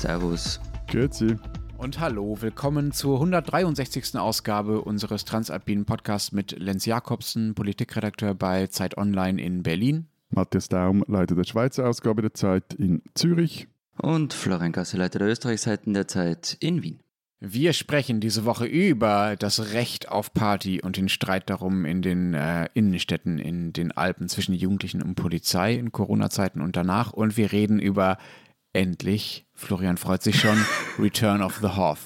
Servus. Grüezi. Und hallo, willkommen zur 163. Ausgabe unseres Transalpinen Podcasts mit Lenz Jakobsen, Politikredakteur bei Zeit Online in Berlin. Matthias Daum, Leiter der Schweizer Ausgabe der Zeit in Zürich. Und Florian Gasse, Leiter der Österreichseiten der Zeit in Wien. Wir sprechen diese Woche über das Recht auf Party und den Streit darum in den äh, Innenstädten in den Alpen zwischen Jugendlichen und Polizei in Corona-Zeiten und danach. Und wir reden über endlich, Florian freut sich schon, Return of the Hoff.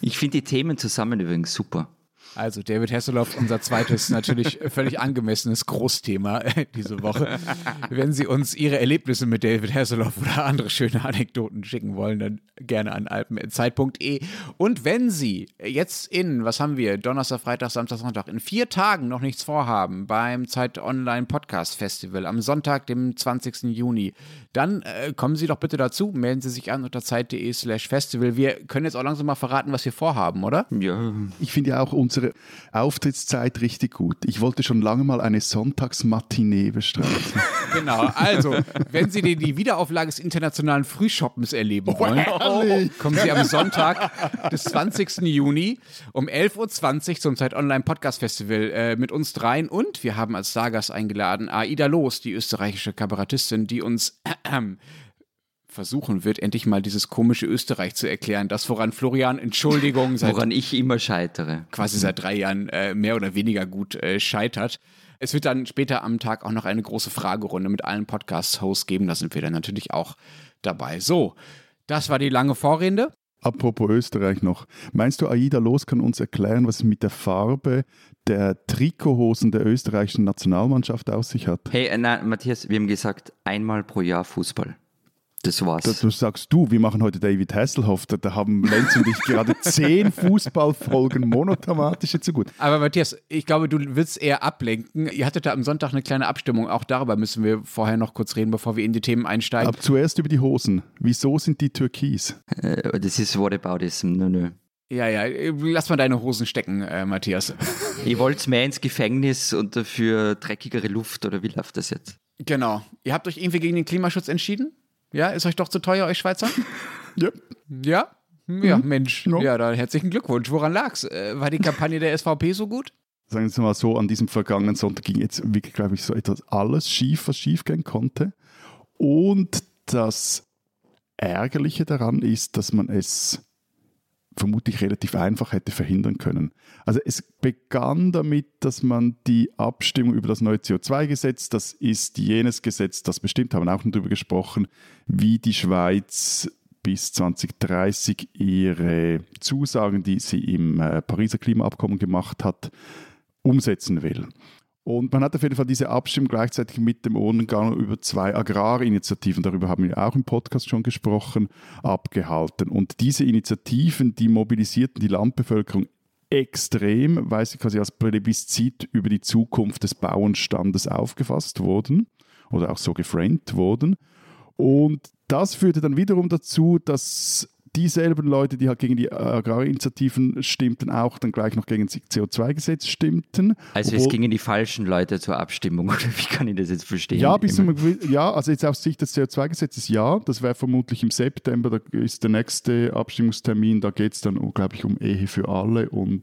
Ich finde die Themen zusammen übrigens super. Also David Hasselhoff, unser zweites natürlich völlig angemessenes Großthema diese Woche. Wenn Sie uns Ihre Erlebnisse mit David Hasselhoff oder andere schöne Anekdoten schicken wollen, dann gerne an alpenzeit.de. Und wenn Sie jetzt in, was haben wir, Donnerstag, Freitag, Samstag, Sonntag, in vier Tagen noch nichts vorhaben beim Zeit Online Podcast Festival am Sonntag, dem 20. Juni, dann äh, kommen Sie doch bitte dazu, melden Sie sich an unter zeit.de slash festival. Wir können jetzt auch langsam mal verraten, was wir vorhaben, oder? Ja. Ich finde ja auch unsere Auftrittszeit richtig gut. Ich wollte schon lange mal eine Sonntagsmatinee bestreiten. Genau, also, wenn Sie die, Wiederauflage des internationalen Frühshoppens erleben wollen, kommen Sie am Sonntag des 20. Juni um 11.20 Uhr zum Zeit Online Podcast Festival äh, mit uns dreien und wir haben als Stargast eingeladen Aida Loos, die österreichische Kabarettistin, die uns äh, versuchen wird, endlich mal dieses komische Österreich zu erklären. Das, woran Florian, Entschuldigung, seit Woran ich immer scheitere. quasi seit drei Jahren äh, mehr oder weniger gut äh, scheitert. Es wird dann später am Tag auch noch eine große Fragerunde mit allen Podcast-Hosts geben. Da sind wir dann natürlich auch dabei. So, das war die lange Vorrede. Apropos Österreich noch. Meinst du, Aida Los kann uns erklären, was es mit der Farbe der Trikothosen der österreichischen Nationalmannschaft aus sich hat? Hey, äh, nein, Matthias, wir haben gesagt, einmal pro Jahr Fußball. Das war's. Da, du sagst du, wir machen heute David Hasselhoff. Da, da haben Lenz und ich gerade zehn Fußballfolgen monothematische zu gut. Aber Matthias, ich glaube, du willst eher ablenken. Ihr hattet da am Sonntag eine kleine Abstimmung. Auch darüber müssen wir vorher noch kurz reden, bevor wir in die Themen einsteigen. Aber zuerst über die Hosen. Wieso sind die türkis? Äh, das ist Whataboutism. Nö, nö. ja, ja, lass mal deine Hosen stecken, äh, Matthias. Ihr wollt mehr ins Gefängnis und dafür dreckigere Luft oder wie läuft das jetzt? Genau. Ihr habt euch irgendwie gegen den Klimaschutz entschieden? Ja, ist euch doch zu teuer, euch Schweizer? Ja. Ja? Ja, Mensch. Ja. Ja, dann herzlichen Glückwunsch. Woran lag's? Äh, war die Kampagne der SVP so gut? Sagen wir mal so, an diesem vergangenen Sonntag ging jetzt wirklich, glaube ich, so etwas alles schief, was schief gehen konnte. Und das Ärgerliche daran ist, dass man es vermutlich relativ einfach hätte verhindern können. Also es begann damit, dass man die Abstimmung über das neue CO2-Gesetz, das ist jenes Gesetz, das bestimmt, haben wir auch noch darüber gesprochen, wie die Schweiz bis 2030 ihre Zusagen, die sie im äh, Pariser Klimaabkommen gemacht hat, umsetzen will. Und man hat auf jeden Fall diese Abstimmung gleichzeitig mit dem Umgang über zwei Agrarinitiativen, darüber haben wir auch im Podcast schon gesprochen, abgehalten. Und diese Initiativen, die mobilisierten die Landbevölkerung extrem, weil sie quasi als Plebiszit über die Zukunft des Bauernstandes aufgefasst wurden oder auch so geframed wurden. Und das führte dann wiederum dazu, dass dieselben Leute, die halt gegen die Agrarinitiativen stimmten, auch dann gleich noch gegen das CO2-Gesetz stimmten. Also es gingen die falschen Leute zur Abstimmung, oder wie kann ich das jetzt verstehen? Ja, bis zu Immer- einem gewi- ja, also jetzt aus Sicht des CO2-Gesetzes ja, das wäre vermutlich im September, da ist der nächste Abstimmungstermin, da geht es dann, glaube ich, um Ehe für alle und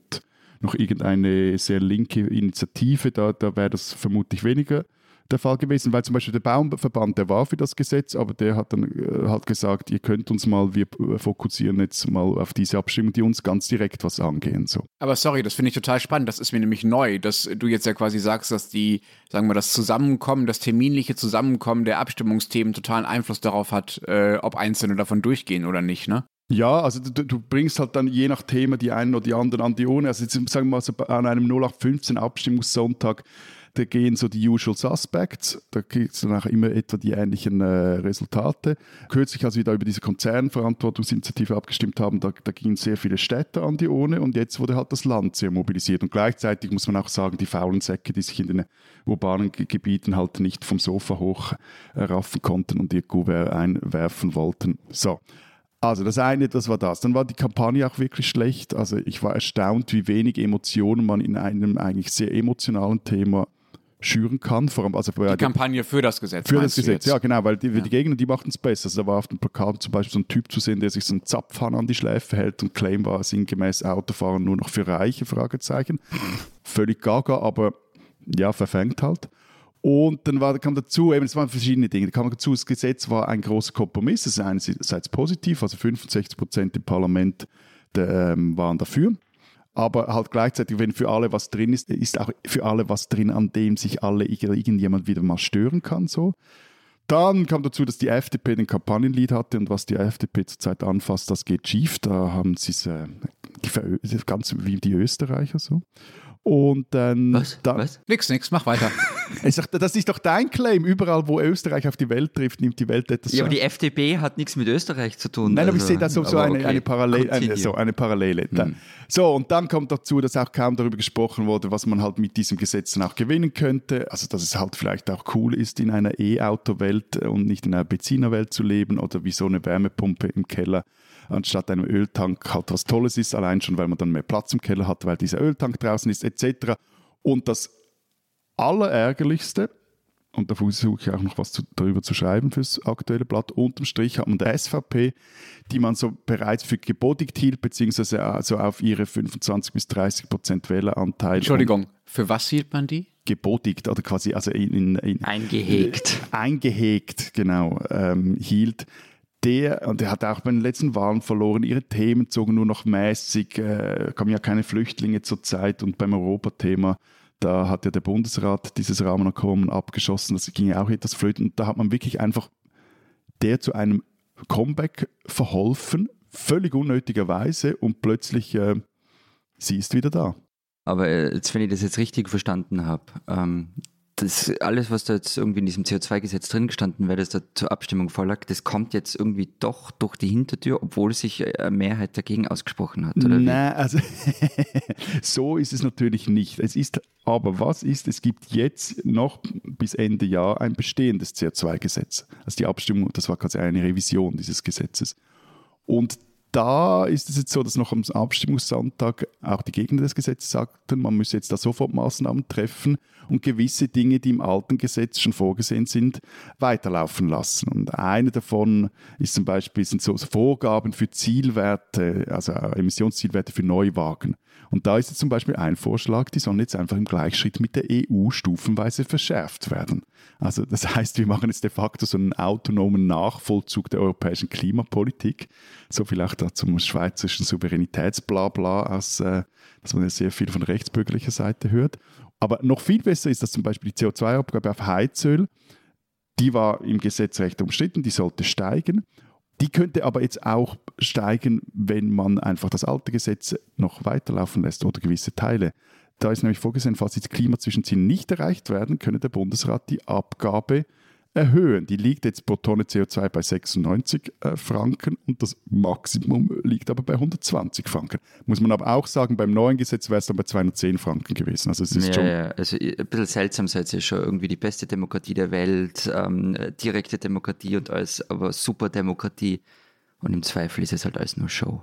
noch irgendeine sehr linke Initiative, da, da wäre das vermutlich weniger der Fall gewesen, weil zum Beispiel der Baumverband, der war für das Gesetz, aber der hat dann äh, halt gesagt, ihr könnt uns mal, wir äh, fokussieren jetzt mal auf diese Abstimmung, die uns ganz direkt was angehen. So. Aber sorry, das finde ich total spannend. Das ist mir nämlich neu, dass du jetzt ja quasi sagst, dass die, sagen wir, das Zusammenkommen, das terminliche Zusammenkommen der Abstimmungsthemen totalen Einfluss darauf hat, äh, ob einzelne davon durchgehen oder nicht, ne? Ja, also du, du bringst halt dann je nach Thema die einen oder die anderen an die Urne. Also jetzt sagen wir mal so an einem 0815 Abstimmungssonntag, da gehen so die Usual Suspects, da gibt es dann auch immer etwa die ähnlichen äh, Resultate. Kürzlich, als wir da über diese Konzernverantwortungsinitiative abgestimmt haben, da, da gingen sehr viele Städte an die Urne und jetzt wurde halt das Land sehr mobilisiert. Und gleichzeitig muss man auch sagen, die faulen Säcke, die sich in den urbanen Ge- Gebieten halt nicht vom Sofa hoch raffen konnten und ihr Kuvert einwerfen wollten. So. Also das eine, das war das. Dann war die Kampagne auch wirklich schlecht. Also ich war erstaunt, wie wenig Emotionen man in einem eigentlich sehr emotionalen Thema schüren kann. Vor allem, also die Kampagne für das Gesetz. Für das Gesetz, ja genau, weil die, ja. die Gegner, die machten es besser. Also da war auf dem Plakat zum Beispiel so ein Typ zu sehen, der sich so einen Zapfhahn an die Schläfe hält und Claim war sinngemäß Autofahren nur noch für Reiche, Fragezeichen. Völlig gaga, aber ja, verfängt halt. Und dann war, kam dazu, eben, es waren verschiedene Dinge. Da kam dazu, das Gesetz war ein großer Kompromiss. Das ist einerseits positiv, also 65 Prozent im Parlament der, ähm, waren dafür. Aber halt gleichzeitig, wenn für alle was drin ist, ist auch für alle was drin, an dem sich alle irgendjemand wieder mal stören kann. So. Dann kam dazu, dass die FDP den Kampagnenlied hatte und was die FDP zurzeit anfasst, das geht schief. Da haben sie es äh, ganz wie die Österreicher so. Und dann. Was? Da, Was? Nix, nix, mach weiter. ich sag, das ist doch dein Claim. Überall, wo Österreich auf die Welt trifft, nimmt die Welt etwas. Ja, aber die FDP hat nichts mit Österreich zu tun. Nein, also, aber ich sehe da so, so eine, okay. eine, Parallel, eine, so eine Parallele. Hm. So, und dann kommt dazu, dass auch kaum darüber gesprochen wurde, was man halt mit diesem Gesetz dann auch gewinnen könnte. Also, dass es halt vielleicht auch cool ist, in einer E-Auto-Welt und nicht in einer Benziner-Welt zu leben oder wie so eine Wärmepumpe im Keller anstatt einem Öltank halt was Tolles ist, allein schon, weil man dann mehr Platz im Keller hat, weil dieser Öltank draußen ist, etc. Und das Allerärgerlichste, und da versuche ich auch noch was zu, darüber zu schreiben fürs aktuelle Blatt. Unterm Strich hat man der SVP, die man so bereits für gebodigt hielt, beziehungsweise also auf ihre 25 bis 30 Prozent Wähleranteil. Entschuldigung, für was hielt man die? Gebodigt oder quasi also in, in, in eingehegt. Äh, eingehegt, genau, ähm, hielt der, und der hat auch bei den letzten Wahlen verloren, ihre Themen zogen nur noch mäßig, äh, kamen ja keine Flüchtlinge zur Zeit und beim Europathema, da hat ja der Bundesrat dieses Rahmenabkommen abgeschossen, das ging ja auch etwas flöten und da hat man wirklich einfach der zu einem Comeback verholfen, völlig unnötigerweise und plötzlich, äh, sie ist wieder da. Aber äh, jetzt, wenn ich das jetzt richtig verstanden habe, ähm, das alles, was da jetzt irgendwie in diesem CO2-Gesetz drin gestanden wäre, das da zur Abstimmung vorlag, das kommt jetzt irgendwie doch durch die Hintertür, obwohl sich eine Mehrheit dagegen ausgesprochen hat, oder? Nein, also so ist es natürlich nicht. Es ist, aber was ist, es gibt jetzt noch bis Ende Jahr ein bestehendes CO2-Gesetz. Also die Abstimmung, das war quasi eine Revision dieses Gesetzes. Und da ist es jetzt so, dass noch am Abstimmungssonntag auch die Gegner des Gesetzes sagten, man müsse jetzt da sofort Maßnahmen treffen und gewisse Dinge, die im alten Gesetz schon vorgesehen sind, weiterlaufen lassen. Und eine davon ist zum Beispiel sind so Vorgaben für Zielwerte, also Emissionszielwerte für Neuwagen. Und da ist jetzt zum Beispiel ein Vorschlag, die sollen jetzt einfach im Gleichschritt mit der EU stufenweise verschärft werden. Also das heißt, wir machen jetzt de facto so einen autonomen Nachvollzug der europäischen Klimapolitik. So vielleicht da zum schweizerischen Souveränitätsblabla, als, äh, dass man ja sehr viel von rechtsbürgerlicher Seite hört. Aber noch viel besser ist, dass zum Beispiel die CO2-Abgabe auf Heizöl, die war im Gesetz recht umstritten, die sollte steigen. Die könnte aber jetzt auch steigen, wenn man einfach das alte Gesetz noch weiterlaufen lässt oder gewisse Teile. Da ist nämlich vorgesehen, falls die Klimazwischenziele nicht erreicht werden, könne der Bundesrat die Abgabe erhöhen. Die liegt jetzt pro Tonne CO2 bei 96 äh, Franken und das Maximum liegt aber bei 120 Franken. Muss man aber auch sagen, beim neuen Gesetz wäre es dann bei 210 Franken gewesen. Also es ist ja, schon. Ja, also ein bisschen seltsam seid ihr schon irgendwie die beste Demokratie der Welt, ähm, direkte Demokratie und alles, aber super Demokratie. Und im Zweifel ist es halt alles nur Show.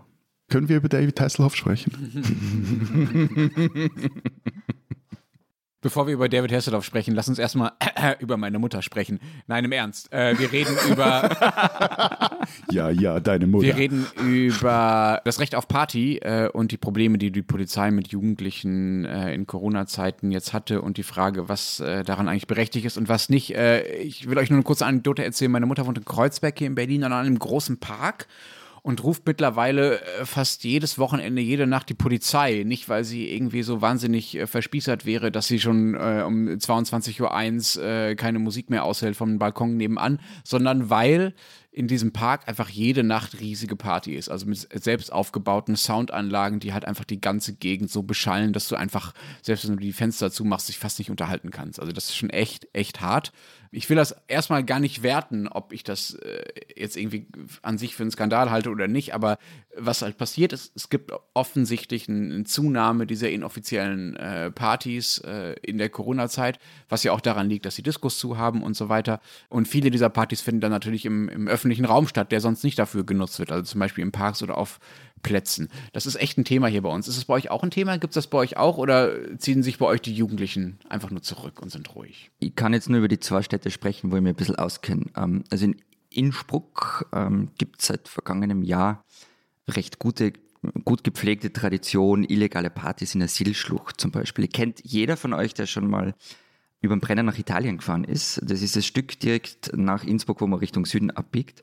Können wir über David Hasselhoff sprechen? Bevor wir über David Hasselhoff sprechen, lass uns erstmal über meine Mutter sprechen. Nein, im Ernst. Äh, wir reden über. ja, ja, deine Mutter. Wir reden über das Recht auf Party äh, und die Probleme, die die Polizei mit Jugendlichen äh, in Corona-Zeiten jetzt hatte und die Frage, was äh, daran eigentlich berechtigt ist und was nicht. Äh, ich will euch nur eine kurze Anekdote erzählen. Meine Mutter wohnt in Kreuzberg hier in Berlin an einem großen Park und ruft mittlerweile äh, fast jedes Wochenende, jede Nacht die Polizei. Nicht, weil sie irgendwie so wahnsinnig äh, verspießert wäre, dass sie schon äh, um 22.01 Uhr äh, keine Musik mehr aushält vom Balkon nebenan, sondern weil in diesem Park einfach jede Nacht riesige Party ist. Also mit selbst aufgebauten Soundanlagen, die halt einfach die ganze Gegend so beschallen, dass du einfach, selbst wenn du die Fenster zumachst, dich fast nicht unterhalten kannst. Also das ist schon echt, echt hart ich will das erstmal gar nicht werten, ob ich das äh, jetzt irgendwie an sich für einen Skandal halte oder nicht, aber was halt passiert ist, es gibt offensichtlich eine Zunahme dieser inoffiziellen äh, Partys äh, in der Corona-Zeit, was ja auch daran liegt, dass sie Diskos zu haben und so weiter. Und viele dieser Partys finden dann natürlich im, im öffentlichen Raum statt, der sonst nicht dafür genutzt wird, also zum Beispiel in Parks oder auf Plätzen. Das ist echt ein Thema hier bei uns. Ist es bei euch auch ein Thema? Gibt es das bei euch auch oder ziehen sich bei euch die Jugendlichen einfach nur zurück und sind ruhig? Ich kann jetzt nur über die zwei Städte sprechen, wo ich mir ein bisschen auskenne. Ähm, also in Innsbruck ähm, gibt es seit vergangenem Jahr recht gute, gut gepflegte Tradition, illegale Partys in der Silschlucht zum Beispiel. Kennt jeder von euch, der schon mal über den Brenner nach Italien gefahren ist. Das ist das Stück direkt nach Innsbruck, wo man Richtung Süden abbiegt.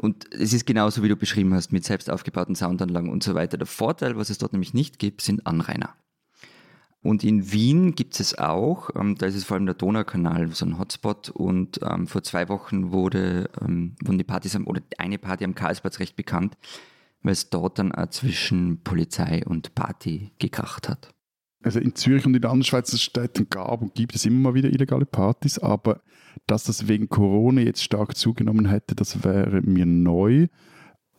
Und es ist genauso, wie du beschrieben hast, mit selbst aufgebauten Soundanlagen und so weiter. Der Vorteil, was es dort nämlich nicht gibt, sind Anrainer. Und in Wien gibt es auch, ähm, da ist es vor allem der Donaukanal, so ein Hotspot. Und ähm, vor zwei Wochen wurde, ähm, wurden die Partys, am, oder eine Party am Karlsplatz recht bekannt, weil es dort dann auch zwischen Polizei und Party gekracht hat. Also in Zürich und in anderen Schweizer Städten gab und gibt es immer mal wieder illegale Partys, aber dass das wegen Corona jetzt stark zugenommen hätte, das wäre mir neu.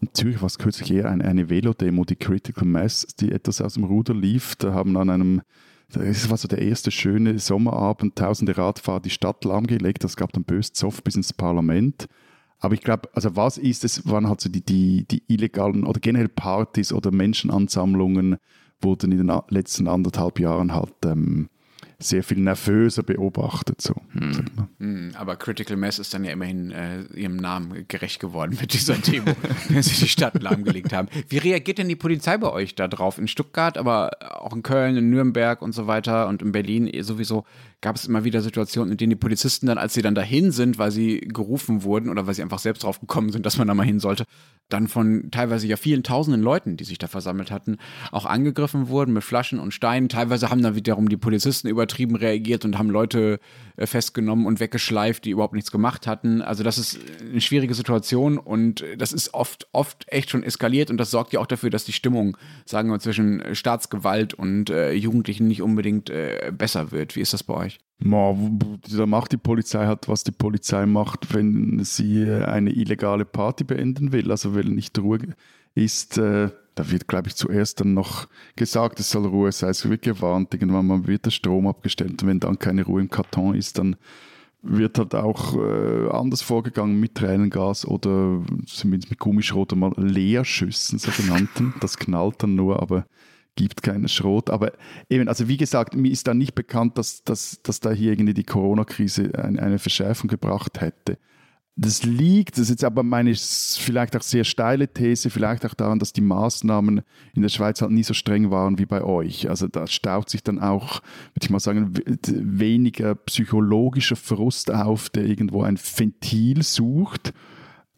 In Zürich war es kürzlich eher eine, eine Velodemo, die Critical Mass, die etwas aus dem Ruder lief. Da haben an einem, das war so der erste schöne Sommerabend, tausende Radfahrer die Stadt lahmgelegt. Das gab dann bös Zoff bis ins Parlament. Aber ich glaube, also was ist es, waren halt so die, die, die illegalen oder generell Partys oder Menschenansammlungen, wurden in den letzten anderthalb Jahren halt ähm, sehr viel nervöser beobachtet. So, hm. Hm, aber Critical Mass ist dann ja immerhin äh, ihrem Namen gerecht geworden mit dieser Demo, wenn sie die Stadt lahmgelegt haben. Wie reagiert denn die Polizei bei euch da drauf? In Stuttgart, aber auch in Köln, in Nürnberg und so weiter und in Berlin sowieso gab es immer wieder Situationen, in denen die Polizisten dann, als sie dann dahin sind, weil sie gerufen wurden oder weil sie einfach selbst drauf gekommen sind, dass man da mal hin sollte, dann von teilweise ja vielen tausenden Leuten, die sich da versammelt hatten, auch angegriffen wurden mit Flaschen und Steinen. Teilweise haben dann wiederum die Polizisten übertrieben reagiert und haben Leute äh, festgenommen und weggeschleift, die überhaupt nichts gemacht hatten. Also das ist eine schwierige Situation und das ist oft, oft echt schon eskaliert und das sorgt ja auch dafür, dass die Stimmung, sagen wir, zwischen Staatsgewalt und äh, Jugendlichen nicht unbedingt äh, besser wird. Wie ist das bei euch? Da macht die Polizei halt, was die Polizei macht, wenn sie eine illegale Party beenden will. Also wenn nicht Ruhe ist, äh, da wird, glaube ich, zuerst dann noch gesagt, es soll Ruhe sein. Es wird gewarnt, irgendwann wird der Strom abgestellt. Und wenn dann keine Ruhe im Karton ist, dann wird halt auch äh, anders vorgegangen mit Tränengas oder zumindest mit Gummischrot mal Leerschüssen, sogenannten. Das knallt dann nur, aber gibt keinen Schrot. Aber eben, also wie gesagt, mir ist da nicht bekannt, dass, dass, dass da hier irgendwie die Corona-Krise eine, eine Verschärfung gebracht hätte. Das liegt, das ist jetzt aber meine vielleicht auch sehr steile These, vielleicht auch daran, dass die Maßnahmen in der Schweiz halt nie so streng waren wie bei euch. Also da staut sich dann auch, würde ich mal sagen, weniger psychologischer Frust auf, der irgendwo ein Ventil sucht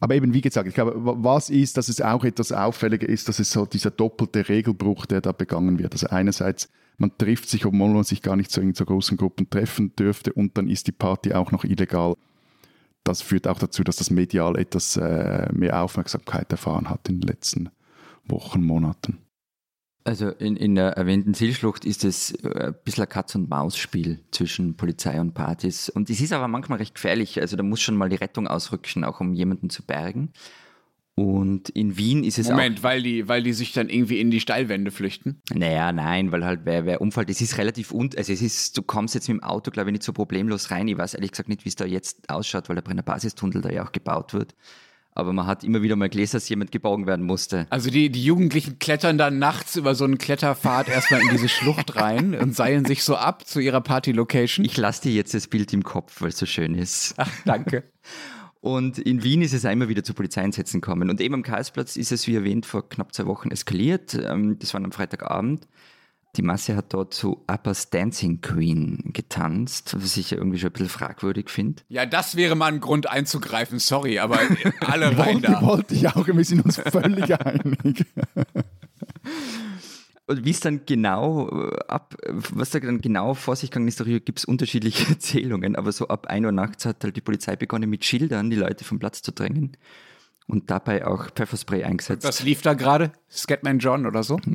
aber eben, wie gesagt, ich glaube, was ist, dass es auch etwas auffälliger ist, dass es so dieser doppelte Regelbruch, der da begangen wird. Also einerseits, man trifft sich, obwohl man sich gar nicht in so großen Gruppen treffen dürfte und dann ist die Party auch noch illegal. Das führt auch dazu, dass das medial etwas äh, mehr Aufmerksamkeit erfahren hat in den letzten Wochen, Monaten. Also in, in der erwähnten Zielschlucht ist es äh, ein bisschen ein Katz-und-Maus-Spiel zwischen Polizei und Partys. Und es ist aber manchmal recht gefährlich. Also da muss schon mal die Rettung ausrücken, auch um jemanden zu bergen. Und in Wien ist es Moment, auch, weil die, weil die sich dann irgendwie in die Steilwände flüchten? Naja, nein, weil halt wer, wer umfällt, es ist relativ und also es ist, du kommst jetzt mit dem Auto, glaube ich, nicht so problemlos rein. Ich weiß ehrlich gesagt nicht, wie es da jetzt ausschaut, weil der Brenner Basistunnel da ja auch gebaut wird aber man hat immer wieder mal gelesen, dass jemand geborgen werden musste. Also die, die Jugendlichen klettern dann nachts über so einen Kletterpfad erstmal in diese Schlucht rein und seilen sich so ab zu ihrer Party-Location. Ich lasse dir jetzt das Bild im Kopf, weil es so schön ist. Ach, danke. Und in Wien ist es einmal wieder zu Polizeieinsätzen gekommen. Und eben am Karlsplatz ist es, wie erwähnt, vor knapp zwei Wochen eskaliert. Ähm, das war am Freitagabend. Die Masse hat dort zu Upper's Dancing Queen getanzt, was ich ja irgendwie schon ein bisschen fragwürdig finde. Ja, das wäre mal ein Grund einzugreifen, sorry, aber alle rein da. Wollte ich auch, wir sind uns völlig einig. Und wie es dann genau äh, ab, was da dann genau vor sich gegangen ist, darüber gibt es unterschiedliche Erzählungen, aber so ab 1 Uhr nachts hat halt die Polizei begonnen, mit Schildern die Leute vom Platz zu drängen und dabei auch Pfefferspray eingesetzt. Was lief da gerade? Scatman John oder so?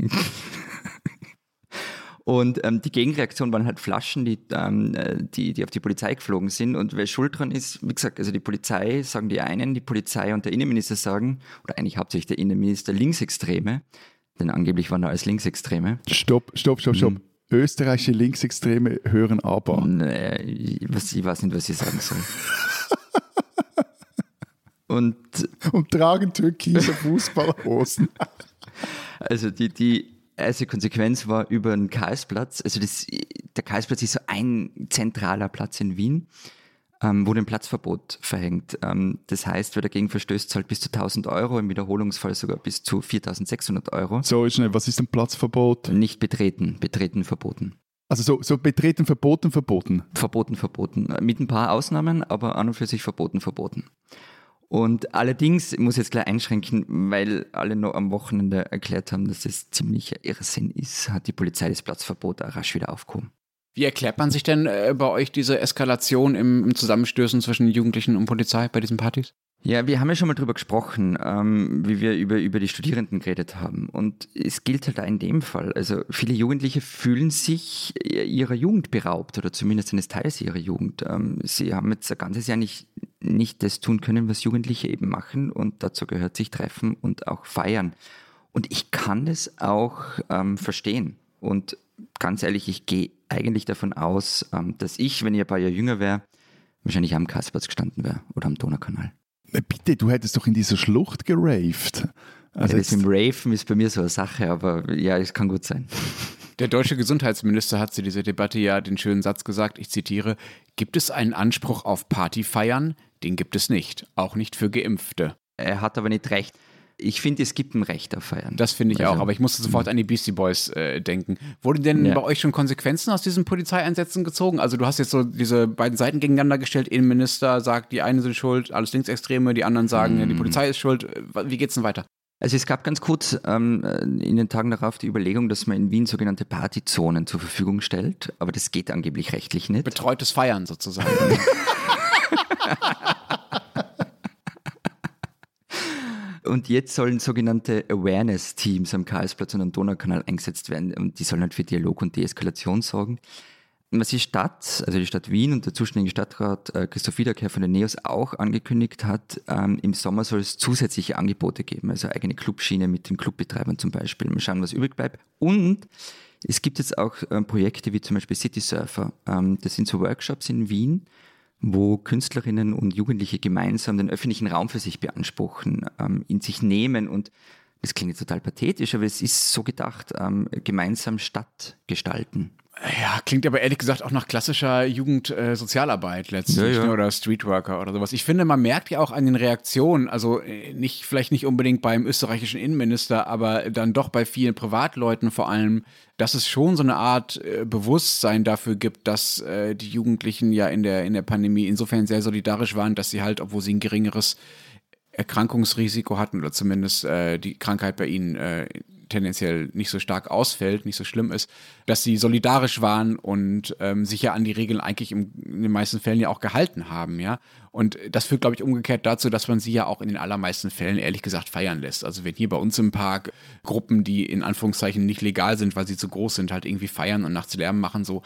Und ähm, die Gegenreaktion waren halt Flaschen, die, ähm, äh, die, die auf die Polizei geflogen sind. Und wer schuld dran ist, wie gesagt, also die Polizei sagen die einen, die Polizei und der Innenminister sagen, oder eigentlich hauptsächlich der Innenminister, Linksextreme, denn angeblich waren da alles Linksextreme. Stopp, stopp, stopp, stopp. Hm. Österreichische Linksextreme hören aber. Nee, ich, was, ich weiß nicht, was ich sagen soll. Und, und tragen türkise Fußballhosen. also die, die erste Konsequenz war über den Karlsplatz. Also das, der Karlsplatz ist so ein zentraler Platz in Wien, ähm, wurde ein Platzverbot verhängt. Ähm, das heißt, wer dagegen verstößt, zahlt bis zu 1000 Euro, im Wiederholungsfall sogar bis zu 4600 Euro. So, schnell, was ist ein Platzverbot? Nicht betreten, betreten verboten. Also so, so betreten, verboten, verboten. Verboten, verboten. Mit ein paar Ausnahmen, aber an und für sich verboten, verboten. Und allerdings, ich muss jetzt gleich einschränken, weil alle noch am Wochenende erklärt haben, dass das ziemlicher Irrsinn ist, hat die Polizei das Platzverbot auch rasch wieder aufgehoben. Wie erklärt man sich denn äh, bei euch diese Eskalation im, im Zusammenstößen zwischen Jugendlichen und Polizei bei diesen Partys? Ja, wir haben ja schon mal drüber gesprochen, ähm, wie wir über, über die Studierenden geredet haben. Und es gilt halt in dem Fall. Also viele Jugendliche fühlen sich ihrer Jugend beraubt oder zumindest eines Teils ihrer Jugend. Ähm, sie haben jetzt ein ganzes Jahr nicht, nicht das tun können, was Jugendliche eben machen. Und dazu gehört sich treffen und auch feiern. Und ich kann es auch ähm, verstehen. Und ganz ehrlich, ich gehe eigentlich davon aus, ähm, dass ich, wenn ich ein paar Jahre jünger wäre, wahrscheinlich am Kasperplatz gestanden wäre oder am Donaukanal. Bitte, du hättest doch in dieser Schlucht geraved. Also ja, das im Raven ist bei mir so eine Sache, aber ja, es kann gut sein. Der deutsche Gesundheitsminister hat zu dieser Debatte ja den schönen Satz gesagt, ich zitiere, gibt es einen Anspruch auf Partyfeiern? Den gibt es nicht, auch nicht für Geimpfte. Er hat aber nicht recht ich finde, es gibt ein Recht auf Feiern. Das finde ich also, auch, aber ich musste sofort an die Beastie Boys äh, denken. Wurden denn ja. bei euch schon Konsequenzen aus diesen Polizeieinsätzen gezogen? Also du hast jetzt so diese beiden Seiten gegeneinander gestellt. Innenminister sagt, die einen sind schuld, alles Linksextreme, die anderen sagen, mhm. ja, die mhm. Polizei ist schuld. Wie geht's denn weiter? Also es gab ganz kurz ähm, in den Tagen darauf die Überlegung, dass man in Wien sogenannte Partyzonen zur Verfügung stellt, aber das geht angeblich rechtlich nicht. Betreutes Feiern sozusagen. Und jetzt sollen sogenannte Awareness-Teams am Karlsplatz und am Donaukanal eingesetzt werden und die sollen halt für Dialog und Deeskalation sorgen. Was die Stadt, also die Stadt Wien und der zuständige Stadtrat äh, Christoph Wiederkehr von den NEOS auch angekündigt hat, ähm, im Sommer soll es zusätzliche Angebote geben, also eigene Clubschiene mit den Clubbetreibern zum Beispiel. Mal schauen, was übrig bleibt. Und es gibt jetzt auch ähm, Projekte wie zum Beispiel City Surfer. Ähm, das sind so Workshops in Wien, wo Künstlerinnen und Jugendliche gemeinsam den öffentlichen Raum für sich beanspruchen, ähm, in sich nehmen und das klingt total pathetisch, aber es ist so gedacht, ähm, gemeinsam Stadt gestalten. Ja, klingt aber ehrlich gesagt auch nach klassischer Jugendsozialarbeit äh, letztlich ja, ja. Ne, oder Streetworker oder sowas. Ich finde, man merkt ja auch an den Reaktionen, also äh, nicht vielleicht nicht unbedingt beim österreichischen Innenminister, aber dann doch bei vielen Privatleuten vor allem, dass es schon so eine Art äh, Bewusstsein dafür gibt, dass äh, die Jugendlichen ja in der in der Pandemie insofern sehr solidarisch waren, dass sie halt, obwohl sie ein geringeres Erkrankungsrisiko hatten oder zumindest äh, die Krankheit bei ihnen äh, tendenziell nicht so stark ausfällt, nicht so schlimm ist, dass sie solidarisch waren und ähm, sich ja an die Regeln eigentlich im, in den meisten Fällen ja auch gehalten haben, ja. Und das führt, glaube ich, umgekehrt dazu, dass man sie ja auch in den allermeisten Fällen ehrlich gesagt feiern lässt. Also wenn hier bei uns im Park Gruppen, die in Anführungszeichen nicht legal sind, weil sie zu groß sind, halt irgendwie feiern und nachts Lärm machen, so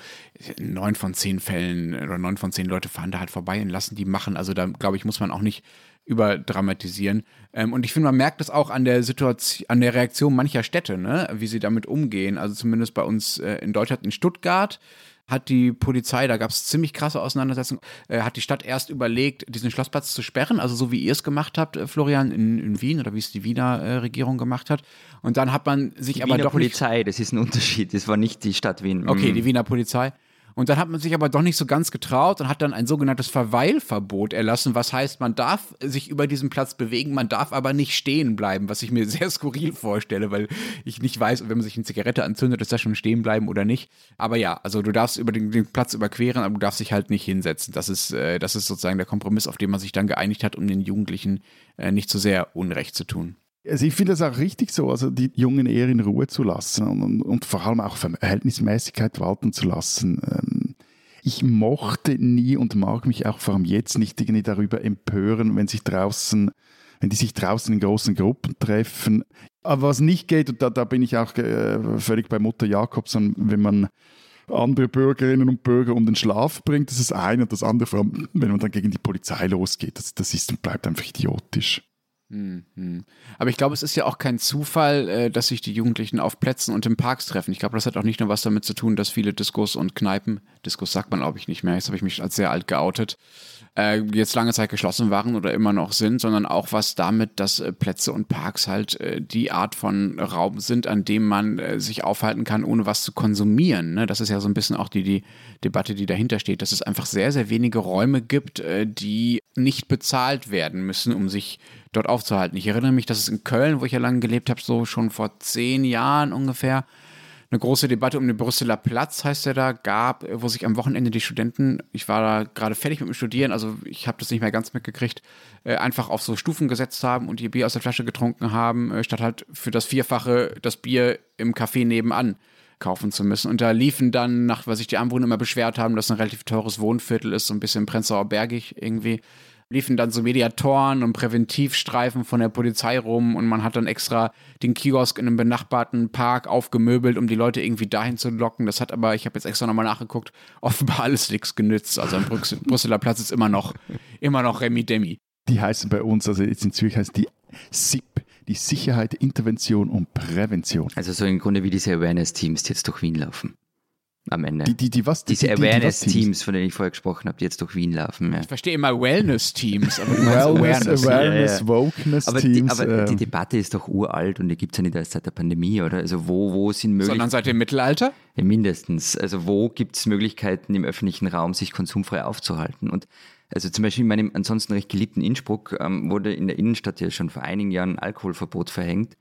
neun von zehn Fällen oder neun von zehn Leute fahren da halt vorbei und lassen die machen. Also da, glaube ich, muss man auch nicht überdramatisieren. Ähm, und ich finde, man merkt das auch an der Situation, an der Reaktion mancher Städte, ne? wie sie damit umgehen. Also zumindest bei uns äh, in Deutschland, in Stuttgart hat die Polizei, da gab es ziemlich krasse Auseinandersetzungen, äh, hat die Stadt erst überlegt, diesen Schlossplatz zu sperren, also so wie ihr es gemacht habt, äh, Florian, in, in, Wien oder wie es die Wiener äh, Regierung gemacht hat. Und dann hat man sich die aber Wiener doch. Polizei, das ist ein Unterschied, das war nicht die Stadt Wien. Okay, mhm. die Wiener Polizei. Und dann hat man sich aber doch nicht so ganz getraut und hat dann ein sogenanntes Verweilverbot erlassen, was heißt, man darf sich über diesen Platz bewegen, man darf aber nicht stehen bleiben, was ich mir sehr skurril vorstelle, weil ich nicht weiß, wenn man sich eine Zigarette anzündet, ist das schon stehen bleiben oder nicht. Aber ja, also du darfst über den, den Platz überqueren, aber du darfst dich halt nicht hinsetzen. Das ist, äh, das ist sozusagen der Kompromiss, auf den man sich dann geeinigt hat, um den Jugendlichen äh, nicht zu so sehr Unrecht zu tun. Also ich finde es auch richtig so, also die Jungen eher in Ruhe zu lassen und, und, und vor allem auch Verhältnismäßigkeit walten zu lassen. Ähm, ich mochte nie und mag mich auch vor allem jetzt nicht irgendwie darüber empören, wenn sich draußen, wenn die sich draußen in großen Gruppen treffen. Aber was nicht geht, und da, da bin ich auch äh, völlig bei Mutter Jakobson, wenn man andere Bürgerinnen und Bürger um den Schlaf bringt, das ist das eine und das andere, vor allem, wenn man dann gegen die Polizei losgeht, das, das ist und bleibt einfach idiotisch. Mhm. Aber ich glaube, es ist ja auch kein Zufall, äh, dass sich die Jugendlichen auf Plätzen und in Parks treffen. Ich glaube, das hat auch nicht nur was damit zu tun, dass viele Diskos und Kneipen, Diskos sagt man glaube ich nicht mehr, jetzt habe ich mich als sehr alt geoutet, äh, jetzt lange Zeit geschlossen waren oder immer noch sind, sondern auch was damit, dass äh, Plätze und Parks halt äh, die Art von Raum sind, an dem man äh, sich aufhalten kann, ohne was zu konsumieren. Ne? Das ist ja so ein bisschen auch die, die Debatte, die dahinter steht, dass es einfach sehr, sehr wenige Räume gibt, äh, die nicht bezahlt werden müssen, um sich dort aufzuhalten. Ich erinnere mich, dass es in Köln, wo ich ja lange gelebt habe, so schon vor zehn Jahren ungefähr, eine große Debatte um den Brüsseler Platz, heißt der da, gab, wo sich am Wochenende die Studenten, ich war da gerade fertig mit dem Studieren, also ich habe das nicht mehr ganz mitgekriegt, äh, einfach auf so Stufen gesetzt haben und ihr Bier aus der Flasche getrunken haben, äh, statt halt für das Vierfache das Bier im Café nebenan kaufen zu müssen. Und da liefen dann, nach was sich die Anwohner immer beschwert haben, dass ein relativ teures Wohnviertel ist, so ein bisschen Prenzlauer Bergig irgendwie, liefen dann so Mediatoren und Präventivstreifen von der Polizei rum und man hat dann extra den Kiosk in einem benachbarten Park aufgemöbelt, um die Leute irgendwie dahin zu locken. Das hat aber, ich habe jetzt extra nochmal nachgeguckt, offenbar alles nichts genützt. Also am Brüx Brüsseler Platz ist immer noch, immer noch Remi Demi. Die heißen bei uns, also jetzt in Zürich heißt die SIP, die Sicherheit, Intervention und Prävention. Also so im Grunde wie diese Awareness-Teams, die jetzt durch Wien laufen. Am Ende. Die, die, die was? Diese die, die, die Awareness-Teams, von denen ich vorher gesprochen habe, die jetzt durch Wien laufen. Ja. Ich verstehe immer Wellness-Teams, aber du Wellness, Awareness. Awareness, Ja, ja. Wokeness Aber, die, Teams. aber die ähm, Debatte ist doch uralt und die gibt es ja nicht erst seit der Pandemie, oder? Also wo, wo sind Sondern Möglichkeiten? seit dem Mittelalter? Ja, mindestens. Also wo gibt es Möglichkeiten im öffentlichen Raum, sich konsumfrei aufzuhalten? Und also zum Beispiel in meinem ansonsten recht geliebten Innsbruck ähm, wurde in der Innenstadt ja schon vor einigen Jahren ein Alkoholverbot verhängt,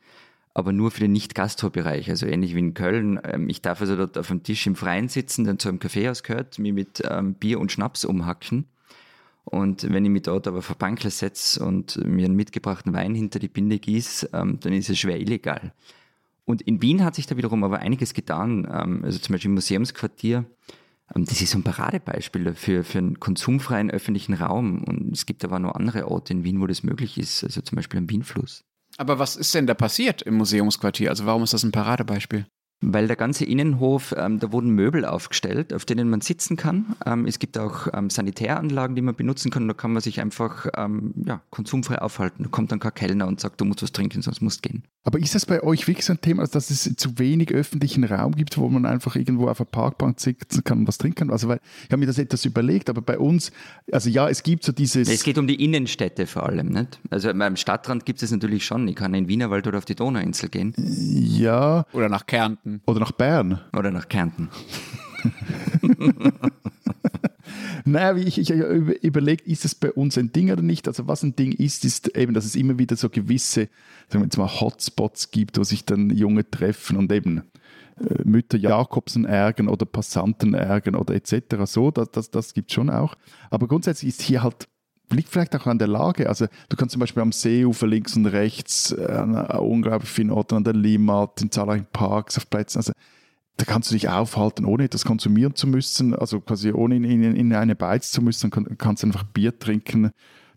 aber nur für den Nicht-Gastro-Bereich, also ähnlich wie in Köln. Ähm, ich darf also dort auf dem Tisch im Freien sitzen, dann zu einem Kaffeehaus gehört, mir mit ähm, Bier und Schnaps umhacken. Und wenn ich mich dort aber vor Bankler setze und mir einen mitgebrachten Wein hinter die Binde gieße, ähm, dann ist es schwer illegal. Und in Wien hat sich da wiederum aber einiges getan. Ähm, also zum Beispiel im Museumsquartier. Ähm, das ist so ein Paradebeispiel dafür, für einen konsumfreien öffentlichen Raum. Und es gibt aber noch andere Orte in Wien, wo das möglich ist. Also zum Beispiel am Wienfluss. Aber was ist denn da passiert im Museumsquartier? Also warum ist das ein Paradebeispiel? Weil der ganze Innenhof, ähm, da wurden Möbel aufgestellt, auf denen man sitzen kann. Ähm, es gibt auch ähm, Sanitäranlagen, die man benutzen kann. Da kann man sich einfach ähm, ja, konsumfrei aufhalten. Da kommt dann kein Kellner und sagt, du musst was trinken, sonst musst du gehen. Aber ist das bei euch wirklich so ein Thema, dass es zu wenig öffentlichen Raum gibt, wo man einfach irgendwo auf einer Parkbank sitzen kann und was trinken kann? Also, weil ich habe mir das etwas überlegt, aber bei uns, also ja, es gibt so dieses. Es geht um die Innenstädte vor allem. Nicht? Also am Stadtrand gibt es natürlich schon. Ich kann in Wienerwald oder auf die Donauinsel gehen ja, Oder nach Kärnten? Oder nach Bern. oder nach Kärnten. Nein, wie ich, ich habe überlegt, ist es bei uns ein Ding oder nicht? Also was ein Ding ist, ist eben, dass es immer wieder so gewisse, sagen wir jetzt mal, Hotspots gibt, wo sich dann Junge treffen und eben äh, Mütter Jakobsen ärgern oder Passanten ärgern oder etc. So, das, das, das gibt es schon auch. Aber grundsätzlich ist hier halt liegt vielleicht auch an der Lage. Also du kannst zum Beispiel am Seeufer links und rechts äh, an äh, unglaublich vielen Orten an der Limmat, in zahlreichen Parks, auf Plätzen. Also da kannst du dich aufhalten, ohne etwas konsumieren zu müssen, also quasi ohne in, in, in eine Beiz zu müssen, kann, kannst einfach Bier trinken,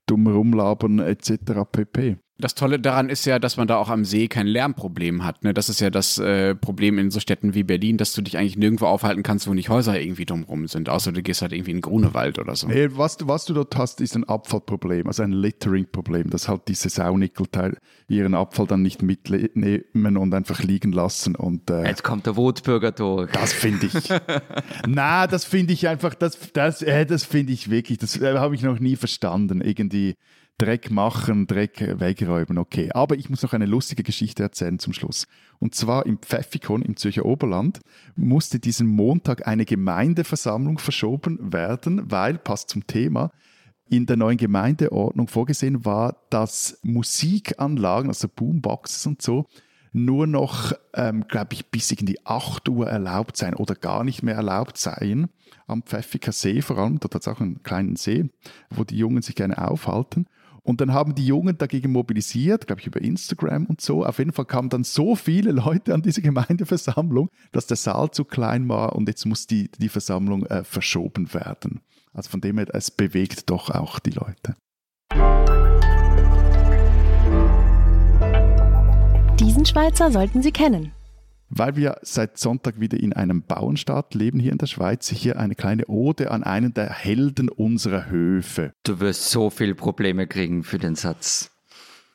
dumm rumlabern etc. pp. Das Tolle daran ist ja, dass man da auch am See kein Lärmproblem hat. Ne? Das ist ja das äh, Problem in so Städten wie Berlin, dass du dich eigentlich nirgendwo aufhalten kannst, wo nicht Häuser irgendwie drumrum sind. Außer du gehst halt irgendwie in den Grunewald oder so. Nee, was, du- was du dort hast, ist ein Abfallproblem, also ein Littering-Problem, dass halt diese Saunickelteil ihren Abfall dann nicht mitnehmen und einfach liegen lassen und äh, Jetzt kommt der Wutbürger durch. Das finde ich. Na, das finde ich einfach, das, das, äh, das finde ich wirklich, das äh, habe ich noch nie verstanden. Irgendwie Dreck machen, Dreck äh, wegräumen, okay. Aber ich muss noch eine lustige Geschichte erzählen zum Schluss. Und zwar im Pfäffikon im Zürcher Oberland musste diesen Montag eine Gemeindeversammlung verschoben werden, weil, passt zum Thema, in der neuen Gemeindeordnung vorgesehen war, dass Musikanlagen, also Boomboxes und so, nur noch, ähm, glaube ich, bis irgendwie 8 Uhr erlaubt sein oder gar nicht mehr erlaubt seien. Am Pfäffiker See vor allem, dort hat es auch einen kleinen See, wo die Jungen sich gerne aufhalten. Und dann haben die Jungen dagegen mobilisiert, glaube ich, über Instagram und so. Auf jeden Fall kamen dann so viele Leute an diese Gemeindeversammlung, dass der Saal zu klein war und jetzt muss die, die Versammlung äh, verschoben werden. Also von dem her, es bewegt doch auch die Leute. Diesen Schweizer sollten Sie kennen. Weil wir seit Sonntag wieder in einem Bauernstaat leben hier in der Schweiz, hier eine kleine Ode an einen der Helden unserer Höfe. Du wirst so viele Probleme kriegen für den Satz.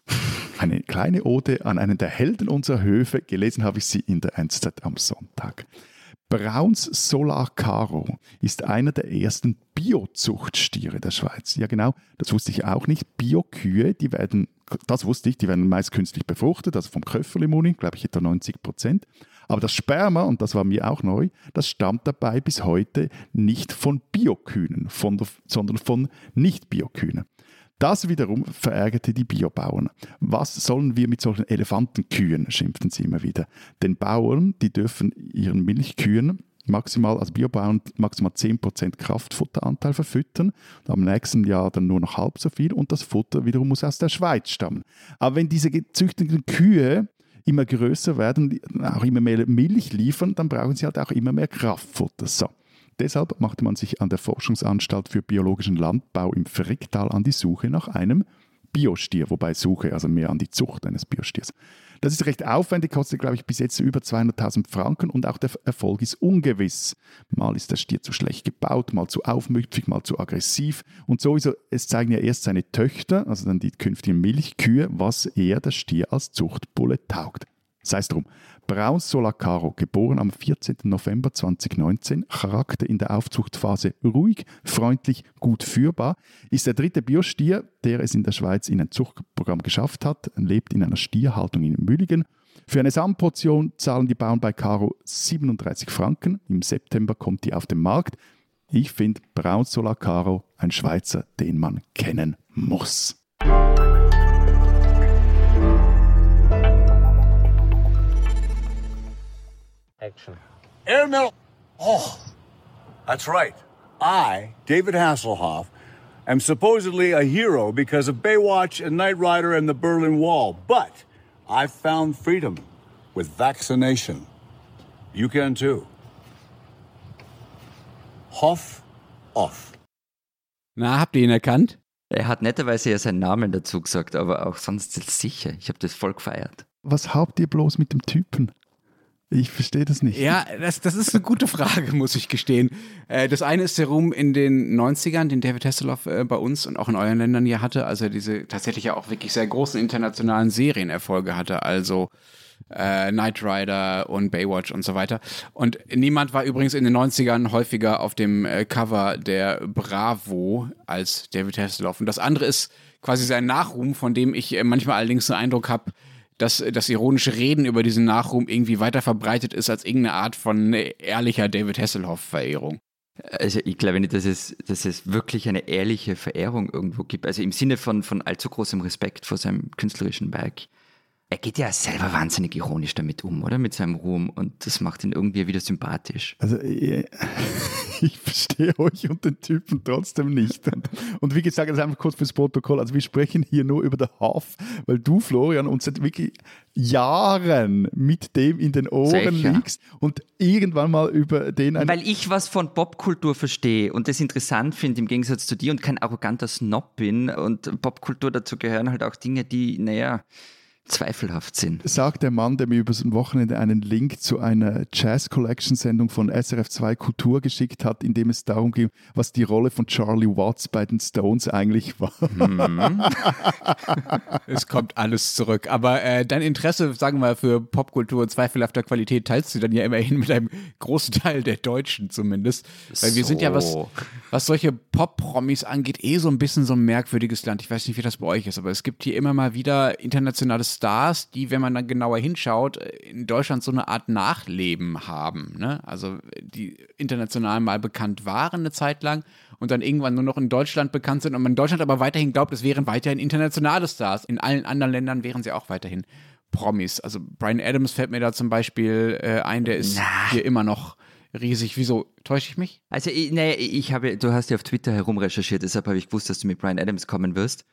Eine kleine Ode an einen der Helden unserer Höfe. Gelesen habe ich sie in der Einstzeit am Sonntag. Brauns Solar Caro ist einer der ersten Biozuchtstiere der Schweiz. Ja, genau, das wusste ich auch nicht. Biokühe, die werden, das wusste ich, die werden meist künstlich befruchtet, also vom Köfferlimoni, glaube ich, etwa 90 Prozent. Aber das Sperma, und das war mir auch neu, das stammt dabei bis heute nicht von Biokühnen, von, sondern von Nicht-Biokühnen. Das wiederum verärgerte die Biobauern. Was sollen wir mit solchen Elefantenkühen, schimpften sie immer wieder. Den Bauern, die dürfen ihren Milchkühen maximal, also Biobauern maximal 10% Kraftfutteranteil verfüttern, am nächsten Jahr dann nur noch halb so viel und das Futter wiederum muss aus der Schweiz stammen. Aber wenn diese gezüchteten Kühe immer größer werden, auch immer mehr Milch liefern, dann brauchen sie halt auch immer mehr Kraftfutter. So. Deshalb machte man sich an der Forschungsanstalt für biologischen Landbau im Fricktal an die Suche nach einem Biostier, wobei Suche also mehr an die Zucht eines Biostiers. Das ist recht aufwendig, kostet, glaube ich, bis jetzt über 200.000 Franken und auch der Erfolg ist ungewiss. Mal ist der Stier zu schlecht gebaut, mal zu aufmüpfig, mal zu aggressiv. Und sowieso, es zeigen ja erst seine Töchter, also dann die künftigen Milchkühe, was er, der Stier, als Zuchtbulle taugt. Sei es drum. Braus Solacaro, geboren am 14. November 2019, Charakter in der Aufzuchtphase ruhig, freundlich, gut führbar, ist der dritte Biostier, der es in der Schweiz in ein Zuchtprogramm geschafft hat, lebt in einer Stierhaltung in Mülligen. Für eine Samenportion zahlen die Bauern bei Caro 37 Franken. Im September kommt die auf den Markt. Ich finde Braun Solacaro ein Schweizer, den man kennen muss. Action. Air Middle. Oh, that's right. I, David Hasselhoff, am supposedly a hero because of Baywatch and Knight Rider and the Berlin Wall, but I've found freedom with vaccination. You can too. Hoff off. Na, habt ihr ihn erkannt? Er hat netterweise ja seinen Namen dazu gesagt, aber auch sonst sicher. Ich habe das voll gefeiert. Was habt ihr bloß mit dem Typen? Ich verstehe das nicht. Ja, das, das ist eine gute Frage, muss ich gestehen. Äh, das eine ist der Ruhm in den 90ern, den David Hasselhoff äh, bei uns und auch in euren Ländern hier hatte, als er diese tatsächlich ja auch wirklich sehr großen internationalen Serienerfolge hatte, also äh, Knight Rider und Baywatch und so weiter. Und niemand war übrigens in den 90ern häufiger auf dem äh, Cover der Bravo als David Hasselhoff. Und das andere ist quasi sein Nachruhm, von dem ich äh, manchmal allerdings den Eindruck habe, dass das ironische Reden über diesen Nachruhm irgendwie weiter verbreitet ist als irgendeine Art von ehrlicher David Hasselhoff-Verehrung. Also ich glaube nicht, dass es, dass es wirklich eine ehrliche Verehrung irgendwo gibt. Also im Sinne von, von allzu großem Respekt vor seinem künstlerischen Werk er geht ja selber wahnsinnig ironisch damit um, oder? Mit seinem Ruhm. Und das macht ihn irgendwie wieder sympathisch. Also, ich, ich verstehe euch und den Typen trotzdem nicht. Und, und wie gesagt, das ist einfach kurz fürs Protokoll. Also, wir sprechen hier nur über den Haff, weil du, Florian, uns seit wirklich Jahren mit dem in den Ohren Sicher. liegst und irgendwann mal über den. Weil ich was von Popkultur verstehe und das interessant finde im Gegensatz zu dir und kein arroganter Snob bin. Und Popkultur dazu gehören halt auch Dinge, die, naja, zweifelhaft sind. Sagt der Mann, der mir übers Wochenende einen Link zu einer Jazz Collection Sendung von SRF 2 Kultur geschickt hat, in dem es darum ging, was die Rolle von Charlie Watts bei den Stones eigentlich war. Mhm. es kommt alles zurück. Aber äh, dein Interesse, sagen wir mal, für Popkultur zweifelhafter Qualität teilst du dann ja immerhin mit einem großen Teil der Deutschen zumindest. Weil wir so. sind ja, was, was solche Pop-Promis angeht, eh so ein bisschen so ein merkwürdiges Land. Ich weiß nicht, wie das bei euch ist, aber es gibt hier immer mal wieder internationales Stars, die, wenn man dann genauer hinschaut, in Deutschland so eine Art Nachleben haben. Ne? Also die international mal bekannt waren eine Zeit lang und dann irgendwann nur noch in Deutschland bekannt sind und man in Deutschland aber weiterhin glaubt, es wären weiterhin internationale Stars. In allen anderen Ländern wären sie auch weiterhin Promis. Also Brian Adams fällt mir da zum Beispiel äh, ein, der ist Na. hier immer noch riesig. Wieso täusche ich mich? Also, ich, nee, ich habe, du hast ja auf Twitter herumrecherchiert, deshalb habe ich gewusst, dass du mit Brian Adams kommen wirst.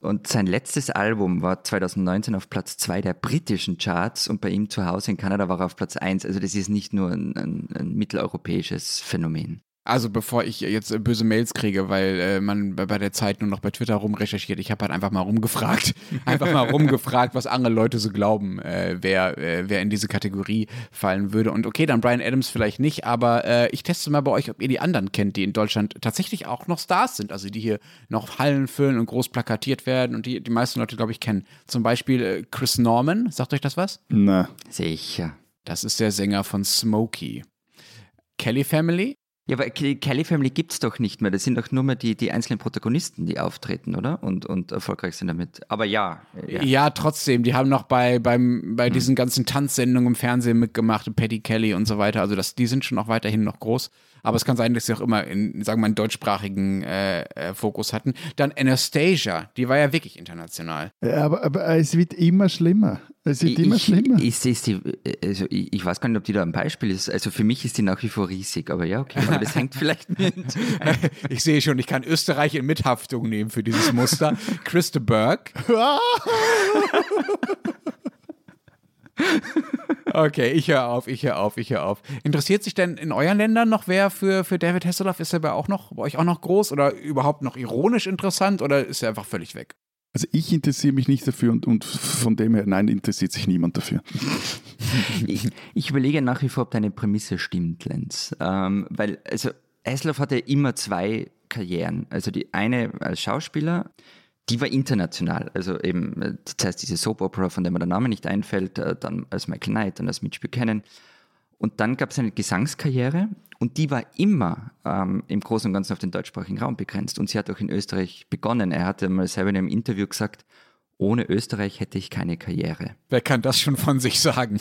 Und sein letztes Album war 2019 auf Platz 2 der britischen Charts und bei ihm zu Hause in Kanada war er auf Platz 1. Also das ist nicht nur ein, ein, ein mitteleuropäisches Phänomen. Also bevor ich jetzt äh, böse Mails kriege, weil äh, man bei der Zeit nur noch bei Twitter rumrecherchiert, ich habe halt einfach mal rumgefragt, einfach mal rumgefragt, was andere Leute so glauben, äh, wer, äh, wer in diese Kategorie fallen würde. Und okay, dann Brian Adams vielleicht nicht, aber äh, ich teste mal bei euch, ob ihr die anderen kennt, die in Deutschland tatsächlich auch noch Stars sind, also die hier noch Hallen füllen und groß plakatiert werden und die die meisten Leute, glaube ich, kennen. Zum Beispiel äh, Chris Norman, sagt euch das was? Na. Sicher. Das ist der Sänger von Smokey. Kelly Family. Ja, aber Ke- Kelly Family gibt's doch nicht mehr. Das sind doch nur mehr die, die einzelnen Protagonisten, die auftreten, oder? Und, und erfolgreich sind damit. Aber ja. Ja. ja. trotzdem. Die haben noch bei, beim, bei diesen ganzen Tanzsendungen im Fernsehen mitgemacht, Patty Kelly und so weiter. Also das, die sind schon auch weiterhin noch groß. Aber es kann sein, dass sie auch immer in, sagen wir mal, einen deutschsprachigen äh, äh, Fokus hatten. Dann Anastasia, die war ja wirklich international. Ja, aber, aber es wird immer schlimmer. Es wird immer ich, schlimmer. Ich, sehe die, also ich, ich weiß gar nicht, ob die da ein Beispiel ist. Also für mich ist die nach wie vor riesig, aber ja, okay, aber das hängt vielleicht mit. Ich sehe schon, ich kann Österreich in Mithaftung nehmen für dieses Muster. Christa Berg. Okay, ich höre auf, ich höre auf, ich höre auf. Interessiert sich denn in euren Ländern noch wer für, für David Hasselhoff? Ist er bei, auch noch, bei euch auch noch groß oder überhaupt noch ironisch interessant oder ist er einfach völlig weg? Also ich interessiere mich nicht dafür und, und von dem her, nein, interessiert sich niemand dafür. Ich, ich überlege nach wie vor, ob deine Prämisse stimmt, Lenz. Ähm, weil, also, Hasselhoff hatte immer zwei Karrieren. Also die eine als Schauspieler, die war international. Also eben, das heißt, diese Soap Opera, von der mir der Name nicht einfällt, äh, dann als Michael Knight, dann als Mitch Buchanan. Und dann gab es eine Gesangskarriere und die war immer ähm, im Großen und Ganzen auf den deutschsprachigen Raum begrenzt. Und sie hat auch in Österreich begonnen. Er hatte mal selber in einem Interview gesagt, ohne Österreich hätte ich keine Karriere. Wer kann das schon von sich sagen?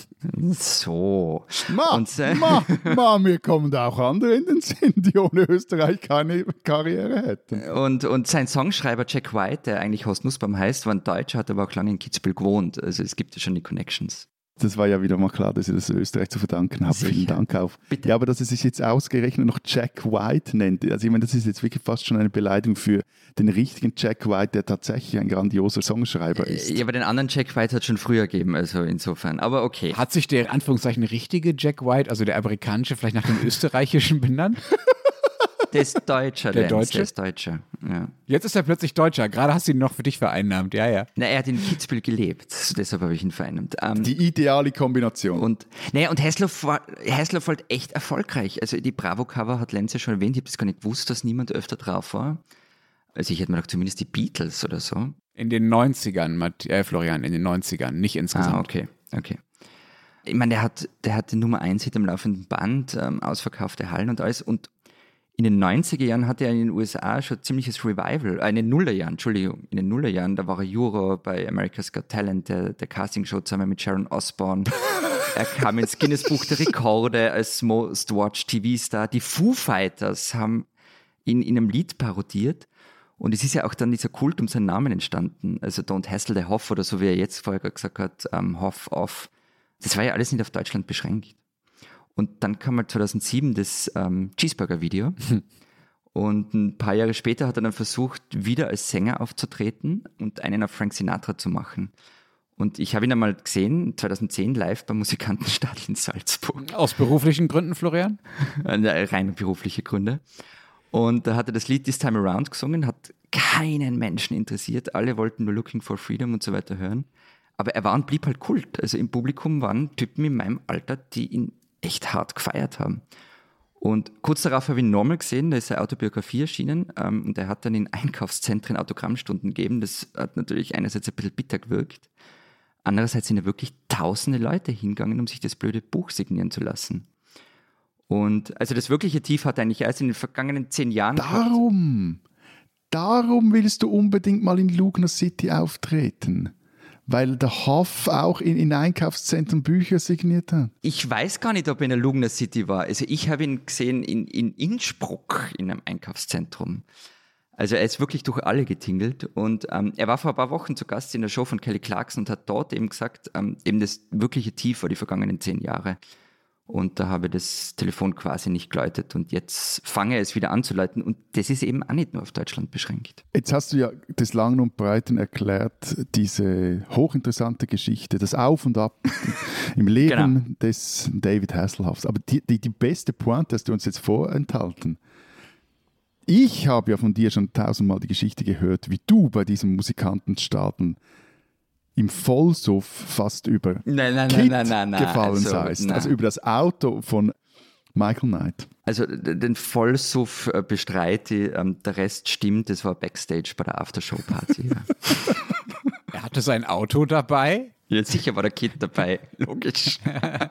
So. Ma, Und, äh, ma, ma, mir kommen da auch andere in den Sinn, die ohne Österreich keine Karriere hätten. Und, und sein Songschreiber Jack White, der eigentlich Horst Nussbaum heißt, war ein Deutscher, hat aber auch lange in Kitzbühel gewohnt. Also es gibt ja schon die Connections. Das war ja wieder mal klar, dass ihr das Österreich zu verdanken habt. Sicher. Vielen Dank auf. Bitte. Ja, aber dass er sich jetzt ausgerechnet noch Jack White nennt, also ich meine, das ist jetzt wirklich fast schon eine Beleidigung für den richtigen Jack White, der tatsächlich ein grandioser Songschreiber ist. Ja, aber den anderen Jack White hat schon früher gegeben, also insofern. Aber okay. Hat sich der Anführungszeichen richtige Jack White, also der amerikanische, vielleicht nach dem österreichischen benannt? Der ist Deutscher, Der Lenz, Deutsche? Der ist Deutscher. Ja. Jetzt ist er plötzlich Deutscher. Gerade hast du ihn noch für dich vereinnahmt. Ja, ja. Na, er hat in Kitzbühel gelebt, deshalb habe ich ihn vereinnahmt. Ähm, Die ideale Kombination. und, naja, und Hasselhoff war, halt echt erfolgreich. Also die Bravo-Cover hat Lenz ja schon erwähnt. Ich habe das gar nicht gewusst, dass niemand öfter drauf war. Also ich hätte mir doch zumindest die Beatles oder so. In den 90ern, Matt, äh, Florian, in den 90ern, nicht insgesamt. Ah, okay, okay. Ich meine, der hat, der hat den Nummer 1 Hit am laufenden Band, ähm, ausverkaufte Hallen und alles. Und in den 90er Jahren hatte er in den USA schon ziemliches Revival, äh, in den Nullerjahren, Entschuldigung, in den Nullerjahren, da war er Juror bei America's Got Talent, der, der Castingshow zusammen mit Sharon Osbourne. er kam ins Guinness Buch der Rekorde als Most Watched TV-Star. Die Foo Fighters haben ihn in einem Lied parodiert. Und es ist ja auch dann dieser Kult um seinen Namen entstanden. Also Don't Hassle the Hoff oder so wie er jetzt vorher gesagt hat, ähm, Hoff off. Das war ja alles nicht auf Deutschland beschränkt. Und dann kam halt 2007 das ähm, Cheeseburger-Video. Und ein paar Jahre später hat er dann versucht, wieder als Sänger aufzutreten und einen auf Frank Sinatra zu machen. Und ich habe ihn einmal gesehen, 2010 live beim Musikantenstadel in Salzburg. Aus beruflichen Gründen, Florian? Rein berufliche Gründe. Und da hat er das Lied This Time Around gesungen, hat keinen Menschen interessiert. Alle wollten nur Looking for Freedom und so weiter hören. Aber er war und blieb halt Kult. Also im Publikum waren Typen in meinem Alter, die ihn echt hart gefeiert haben. Und kurz darauf habe ich ihn nochmal gesehen, da ist seine Autobiografie erschienen ähm, und er hat dann in Einkaufszentren Autogrammstunden gegeben. Das hat natürlich einerseits ein bisschen bitter gewirkt. Andererseits sind ja wirklich tausende Leute hingegangen, um sich das blöde Buch signieren zu lassen. Und also das wirkliche Tief hat eigentlich erst in den vergangenen zehn Jahren gehabt. Darum, darum willst du unbedingt mal in Lugner City auftreten. Weil der Hoff auch in, in Einkaufszentren Bücher signiert hat. Ich weiß gar nicht, ob er in der Lugner City war. Also ich habe ihn gesehen in, in Innsbruck in einem Einkaufszentrum. Also er ist wirklich durch alle getingelt und ähm, er war vor ein paar Wochen zu Gast in der Show von Kelly Clarkson und hat dort eben gesagt, ähm, eben das wirkliche Tief war die vergangenen zehn Jahre. Und da habe das Telefon quasi nicht geläutet und jetzt fange es wieder an zu läuten und das ist eben auch nicht nur auf Deutschland beschränkt. Jetzt hast du ja des Langen und Breiten erklärt, diese hochinteressante Geschichte, das Auf und Ab im Leben Genau. des David Hasselhoffs. Aber die, die, die beste Pointe hast du uns jetzt vorenthalten. Ich habe ja von dir schon tausendmal die Geschichte gehört, wie du bei diesem Musikantenstaaten im Vollsuff fast über Nein, nein, Kit nein, nein, nein, gefallen also, seist. nein. Also über das Auto von Michael Knight. Also den Vollsuff äh, bestreite ich, ähm, der Rest stimmt, das war Backstage bei der Aftershow-Party. ja. Er hatte sein Auto dabei. ja, sicher war der Kid dabei, logisch.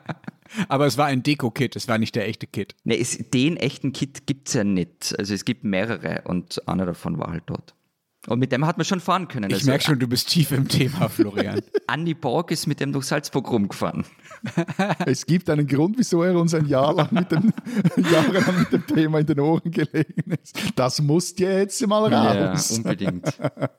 Aber es war ein Deko-Kit, es war nicht der echte Kit. Ne, es, den echten Kit gibt es ja nicht. Also es gibt mehrere und einer davon war halt dort. Und mit dem hat man schon fahren können. Ich also, merke schon, du bist tief im Thema, Florian. Andi Borg ist mit dem durch Salzburg rumgefahren. Es gibt einen Grund, wieso er uns ein Jahr lang mit dem, jahrelang mit dem Thema in den Ohren gelegen ist. Das muss jetzt mal raus. Ja, unbedingt.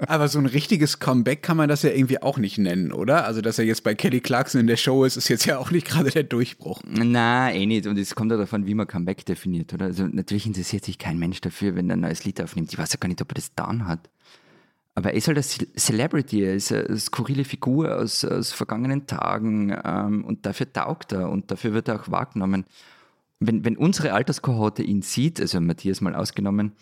Aber so ein richtiges Comeback kann man das ja irgendwie auch nicht nennen, oder? Also, dass er jetzt bei Kelly Clarkson in der Show ist, ist jetzt ja auch nicht gerade der Durchbruch. Na, eh nicht. Und es kommt ja davon, wie man Comeback definiert, oder? Also natürlich interessiert sich kein Mensch dafür, wenn er ein neues Lied aufnimmt. Ich weiß ja gar nicht, ob er das dann hat. Aber er ist halt eine Celebrity, er ist eine skurrile Figur aus, aus vergangenen Tagen ähm, und dafür taugt er und dafür wird er auch wahrgenommen. Wenn, wenn unsere Alterskohorte ihn sieht, also Matthias mal ausgenommen,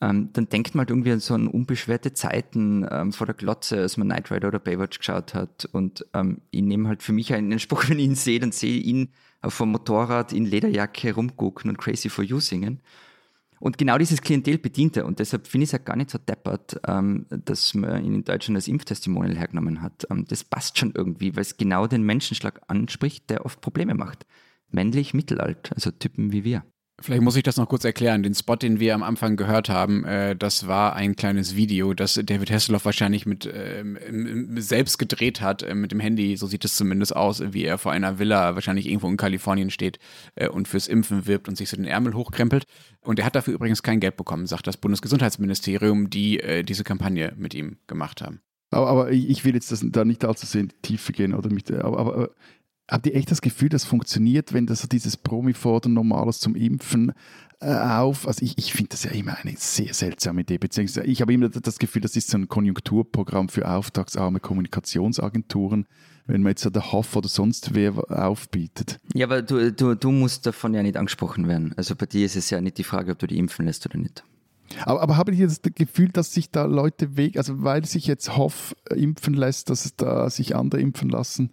ähm, dann denkt man halt irgendwie an so an unbeschwerte Zeiten ähm, vor der Glotze, als man Knight Rider oder Baywatch geschaut hat. Und ähm, ich nehme halt für mich einen Spruch, wenn ich ihn sehe, dann sehe ich ihn auf dem Motorrad in Lederjacke rumgucken und Crazy for You singen. Und genau dieses Klientel bedient er. Und deshalb finde ich es ja gar nicht so deppert, ähm, dass man ihn in Deutschland als Impftestimonial hergenommen hat. Ähm, das passt schon irgendwie, weil es genau den Menschenschlag anspricht, der oft Probleme macht. Männlich, mittelalt, also Typen wie wir. Vielleicht muss ich das noch kurz erklären. Den Spot, den wir am Anfang gehört haben, äh, das war ein kleines Video, das David Hasselhoff wahrscheinlich mit äh, selbst gedreht hat, äh, mit dem Handy. So sieht es zumindest aus, wie er vor einer Villa wahrscheinlich irgendwo in Kalifornien steht äh, und fürs Impfen wirbt und sich so den Ärmel hochkrempelt. Und er hat dafür übrigens kein Geld bekommen, sagt das Bundesgesundheitsministerium, die äh, diese Kampagne mit ihm gemacht haben. Aber, aber ich will jetzt das, da nicht allzu sehr in die Tiefe gehen oder mit, aber, aber Habt ihr echt das Gefühl, das funktioniert, wenn das so dieses Promi-Fordern Normales zum Impfen äh, auf? Also ich, ich finde das ja immer eine sehr seltsame Idee, beziehungsweise ich habe immer das Gefühl, das ist so ein Konjunkturprogramm für auftragsarme Kommunikationsagenturen, wenn man jetzt der Hoff oder sonst wer aufbietet. Ja, aber du, du, du musst davon ja nicht angesprochen werden. Also bei dir ist es ja nicht die Frage, ob du die impfen lässt oder nicht. Aber, aber habe ich das Gefühl, dass sich da Leute weg, also weil sich jetzt Hoff impfen lässt, dass da sich andere impfen lassen?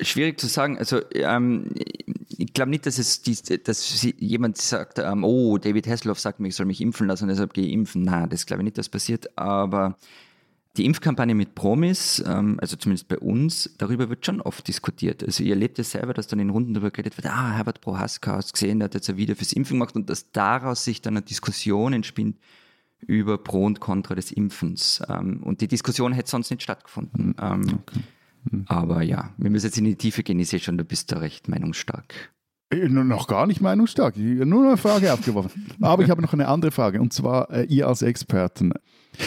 Schwierig zu sagen. Also ähm, ich glaube nicht, dass es die, dass jemand sagt, ähm, oh, David Hasselhoff sagt mir, ich soll mich impfen lassen, deshalb gehe ich impfen. Nein, das glaube ich nicht, dass passiert. Aber die Impfkampagne mit Promis, ähm, also zumindest bei uns, darüber wird schon oft diskutiert. Also ihr erlebt ja selber, dass dann in Runden darüber geredet wird, ah, Herbert Prohaska hast gesehen, der hat jetzt ein Video fürs Impfen gemacht und dass daraus sich dann eine Diskussion entspinnt über Pro und Contra des Impfens. Ähm, und die Diskussion hätte sonst nicht stattgefunden. Ähm, okay. Mhm. Aber ja, wir müssen jetzt in die Tiefe gehen. Ich sehe schon, du bist da recht meinungsstark. Äh, noch gar nicht meinungsstark. Nur eine Frage aufgeworfen. Aber ich habe noch eine andere Frage. Und zwar, äh, ihr als Experten.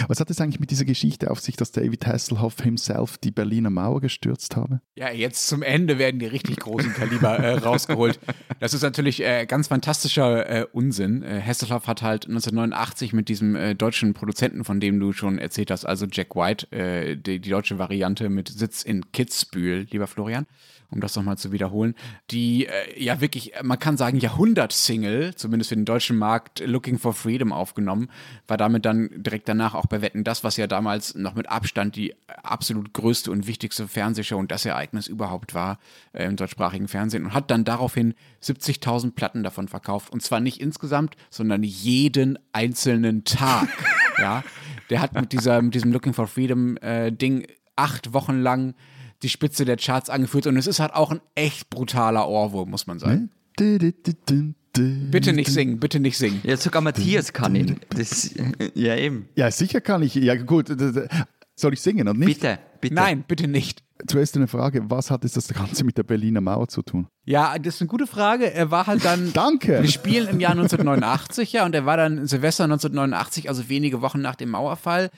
Was hat es eigentlich mit dieser Geschichte auf sich, dass David Hasselhoff himself die Berliner Mauer gestürzt habe? Ja, jetzt zum Ende werden die richtig großen Kaliber äh, rausgeholt. Das ist natürlich äh, ganz fantastischer äh, Unsinn. Äh, Hasselhoff hat halt 1989 mit diesem äh, deutschen Produzenten, von dem du schon erzählt hast, also Jack White, äh, die, die deutsche Variante mit Sitz in Kitzbühel, lieber Florian, um das nochmal zu wiederholen, die äh, ja wirklich, man kann sagen, Jahrhundert-Single, zumindest für den deutschen Markt, Looking for Freedom aufgenommen, war damit dann direkt danach auch bei Wetten das, was ja damals noch mit Abstand die absolut größte und wichtigste Fernsehshow und das Ereignis überhaupt war äh, im deutschsprachigen Fernsehen und hat dann daraufhin 70.000 Platten davon verkauft und zwar nicht insgesamt, sondern jeden einzelnen Tag. ja, der hat mit dieser mit diesem Looking for Freedom äh, Ding acht Wochen lang die Spitze der Charts angeführt und es ist halt auch ein echt brutaler Ohrwurm, muss man sagen. Bitte nicht singen, bitte nicht singen. Ja, sogar Matthias kann ihn. Das, ja, eben. Ja, sicher kann ich. Ja, gut. Soll ich singen oder nicht? Bitte, bitte. Nein, bitte nicht. Zuerst eine Frage, was hat das Ganze mit der Berliner Mauer zu tun? Ja, das ist eine gute Frage. Er war halt dann. Danke! Wir spielen im Jahr 1989, ja, und er war dann Silvester 1989, also wenige Wochen nach dem Mauerfall,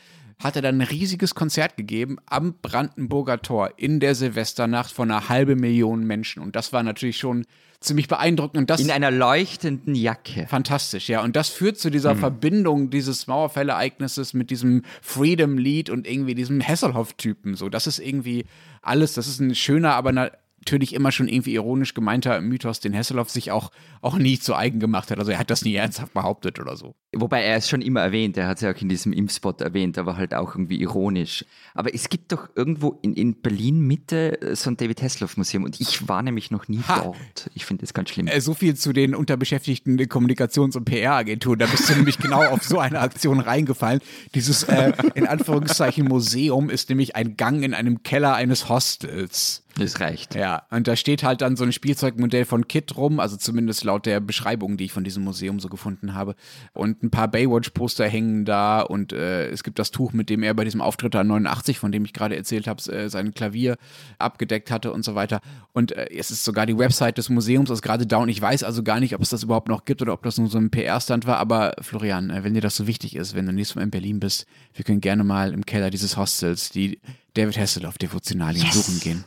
hat er dann ein riesiges Konzert gegeben am Brandenburger Tor in der Silvesternacht von einer halben Million Menschen. Und das war natürlich schon ziemlich beeindruckend. Und das in einer leuchtenden Jacke. Fantastisch, ja. Und das führt zu dieser mhm. Verbindung dieses Mauerfällereignisses mit diesem Freedom-Lied und irgendwie diesem Hasselhoff-Typen. So, das ist irgendwie alles. Das ist ein schöner, aber natürlich immer schon irgendwie ironisch gemeinter Mythos, den Hasselhoff sich auch, auch nie zu eigen gemacht hat. Also er hat das nie ernsthaft behauptet oder so. Wobei er es schon immer erwähnt, er hat es ja auch in diesem Impfspot erwähnt, aber halt auch irgendwie ironisch. Aber es gibt doch irgendwo in, in Berlin Mitte so ein David Hasselhoff Museum und ich war nämlich noch nie ha. dort. Ich finde das ganz schlimm. Äh, so viel zu den unterbeschäftigten Kommunikations- und PR-Agenturen. Da bist du nämlich genau auf so eine Aktion reingefallen. Dieses äh, in Anführungszeichen Museum ist nämlich ein Gang in einem Keller eines Hostels. Das reicht. Ja, und da steht halt dann so ein Spielzeugmodell von Kit rum, also zumindest laut der Beschreibung, die ich von diesem Museum so gefunden habe. Und ein paar Baywatch-Poster hängen da und äh, es gibt das Tuch, mit dem er bei diesem Auftritt an 89, von dem ich gerade erzählt habe, äh, sein Klavier abgedeckt hatte und so weiter. Und äh, es ist sogar die Website des Museums ist gerade da und ich weiß also gar nicht, ob es das überhaupt noch gibt oder ob das nur so ein PR-Stand war. Aber Florian, äh, wenn dir das so wichtig ist, wenn du nächstes Mal in Berlin bist, wir können gerne mal im Keller dieses Hostels die David Hasselhoff Devotionalien yes. suchen gehen.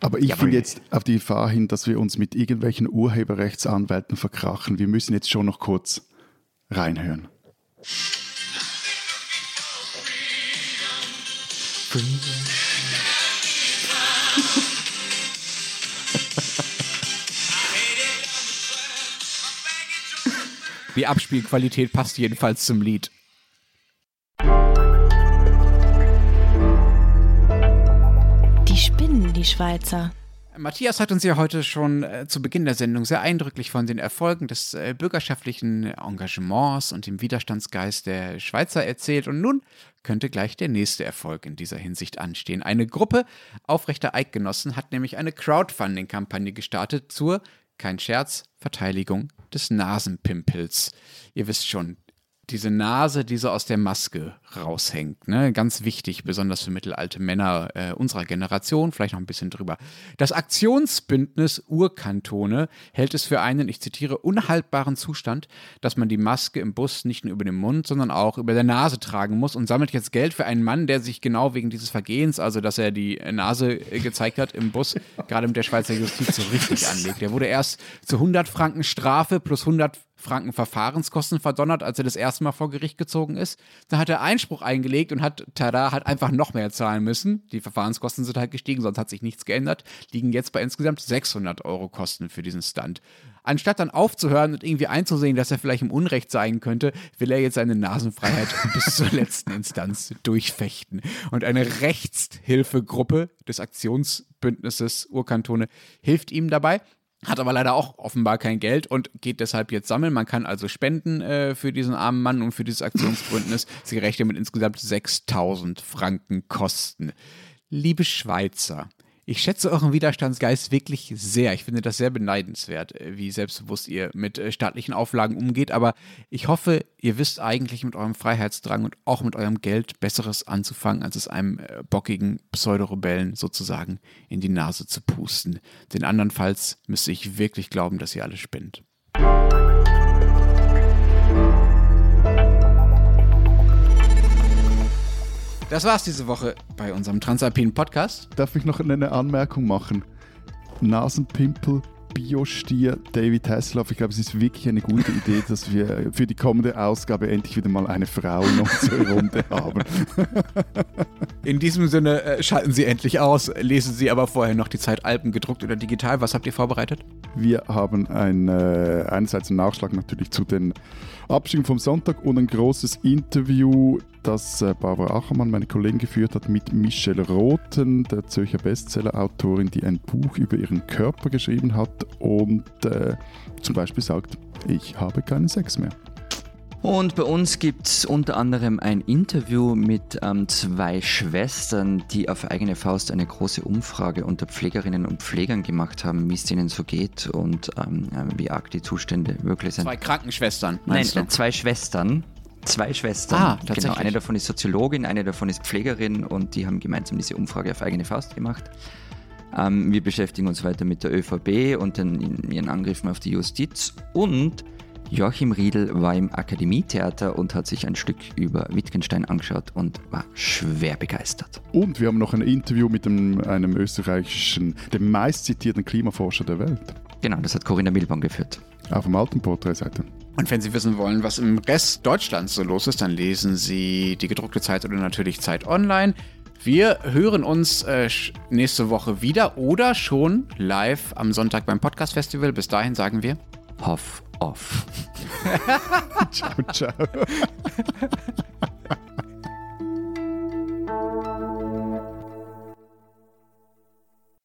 Aber ich will jetzt auf die Gefahr hin, dass wir uns mit irgendwelchen Urheberrechtsanwälten verkrachen. Wir müssen jetzt schon noch kurz reinhören. Die Abspielqualität passt jedenfalls zum Lied. Schweizer. Matthias hat uns ja heute schon äh, zu Beginn der Sendung sehr eindrücklich von den Erfolgen des äh, bürgerschaftlichen Engagements und dem Widerstandsgeist der Schweizer erzählt. Und nun könnte gleich der nächste Erfolg in dieser Hinsicht anstehen. Eine Gruppe aufrechter Eidgenossen hat nämlich eine Crowdfunding-Kampagne gestartet zur, kein Scherz, Verteidigung des Nasenpimpels. Ihr wisst schon, diese Nase, die so aus der Maske raushängt. Ne? Ganz wichtig, besonders für mittelalte Männer äh, unserer Generation, vielleicht noch ein bisschen drüber. Das Aktionsbündnis Urkantone hält es für einen, ich zitiere, unhaltbaren Zustand, dass man die Maske im Bus nicht nur über den Mund, sondern auch über der Nase tragen muss und sammelt jetzt Geld für einen Mann, der sich genau wegen dieses Vergehens, also dass er die Nase äh, gezeigt hat im Bus, gerade mit der Schweizer Justiz so richtig anlegt. Der wurde erst zu 100 Franken Strafe plus 100 Franken Verfahrenskosten verdonnert, als er das erste Mal vor Gericht gezogen ist. Da hat er Einspruch eingelegt und hat, tada, hat einfach noch mehr zahlen müssen. Die Verfahrenskosten sind halt gestiegen, sonst hat sich nichts geändert. Liegen jetzt bei insgesamt 600 Euro Kosten für diesen Stunt. Anstatt dann aufzuhören und irgendwie einzusehen, dass er vielleicht im Unrecht sein könnte, will er jetzt seine Nasenfreiheit bis zur letzten Instanz durchfechten. Und eine Rechtshilfegruppe des Aktionsbündnisses Urkantone hilft ihm dabei hat aber leider auch offenbar kein Geld und geht deshalb jetzt sammeln. Man kann also spenden äh, für diesen armen Mann und für dieses Aktionsbündnis. Sie rechnen mit insgesamt 6000 Franken Kosten. Liebe Schweizer, ich schätze euren Widerstandsgeist wirklich sehr. Ich finde das sehr beneidenswert, äh, wie selbstbewusst ihr mit äh, staatlichen Auflagen umgeht. Aber ich hoffe, ihr wisst eigentlich mit eurem Freiheitsdrang und auch mit eurem Geld Besseres anzufangen, als es einem äh, bockigen Pseudorebellen sozusagen in die Nase zu pusten. Denn andernfalls müsste ich wirklich glauben, dass ihr alle spinnt. Das war's diese Woche bei unserem Transalpinen Podcast. Darf ich noch eine Anmerkung machen? Nasenpimpel, Biostier, David Hasselhoff. Ich glaube, es ist wirklich eine gute Idee, dass wir für die kommende Ausgabe endlich wieder mal eine Frau noch zur Runde haben. In diesem Sinne äh, schalten Sie endlich aus, lesen Sie aber vorher noch die Zeit Alpen gedruckt oder digital. Was habt ihr vorbereitet? Wir haben ein, äh, einerseits einen Nachschlag natürlich zu den Abstimmungen vom Sonntag und ein großes Interview, das äh, Barbara Achermann, meine Kollegin, geführt hat mit Michelle Rothen, der Zürcher Bestseller-Autorin, die ein Buch über ihren Körper geschrieben hat und äh, zum Beispiel sagt, ich habe keinen Sex mehr. Und bei uns gibt es unter anderem ein Interview mit ähm, zwei Schwestern, die auf eigene Faust eine große Umfrage unter Pflegerinnen und Pflegern gemacht haben, wie es denen so geht und ähm, äh, wie arg die Zustände wirklich sind. Zwei Krankenschwestern. Nein, du? zwei Schwestern. Zwei Schwestern. Ah, tatsächlich. Genau, eine davon ist Soziologin, eine davon ist Pflegerin und die haben gemeinsam diese Umfrage auf eigene Faust gemacht. Ähm, wir beschäftigen uns weiter mit der ÖVP und den, ihren Angriffen auf die Justiz und Joachim Riedel war im Akademietheater und hat sich ein Stück über Wittgenstein angeschaut und war schwer begeistert. Und wir haben noch ein Interview mit dem, einem österreichischen, dem meistzitierten Klimaforscher der Welt. Genau, das hat Corinna Milborn geführt. Auf dem alten Porträtseite. Und wenn Sie wissen wollen, was im Rest Deutschlands so los ist, dann lesen Sie die gedruckte Zeit oder natürlich Zeit online. Wir hören uns äh, nächste Woche wieder oder schon live am Sonntag beim Podcast Festival. Bis dahin sagen wir Hoff off. ciao, ciao.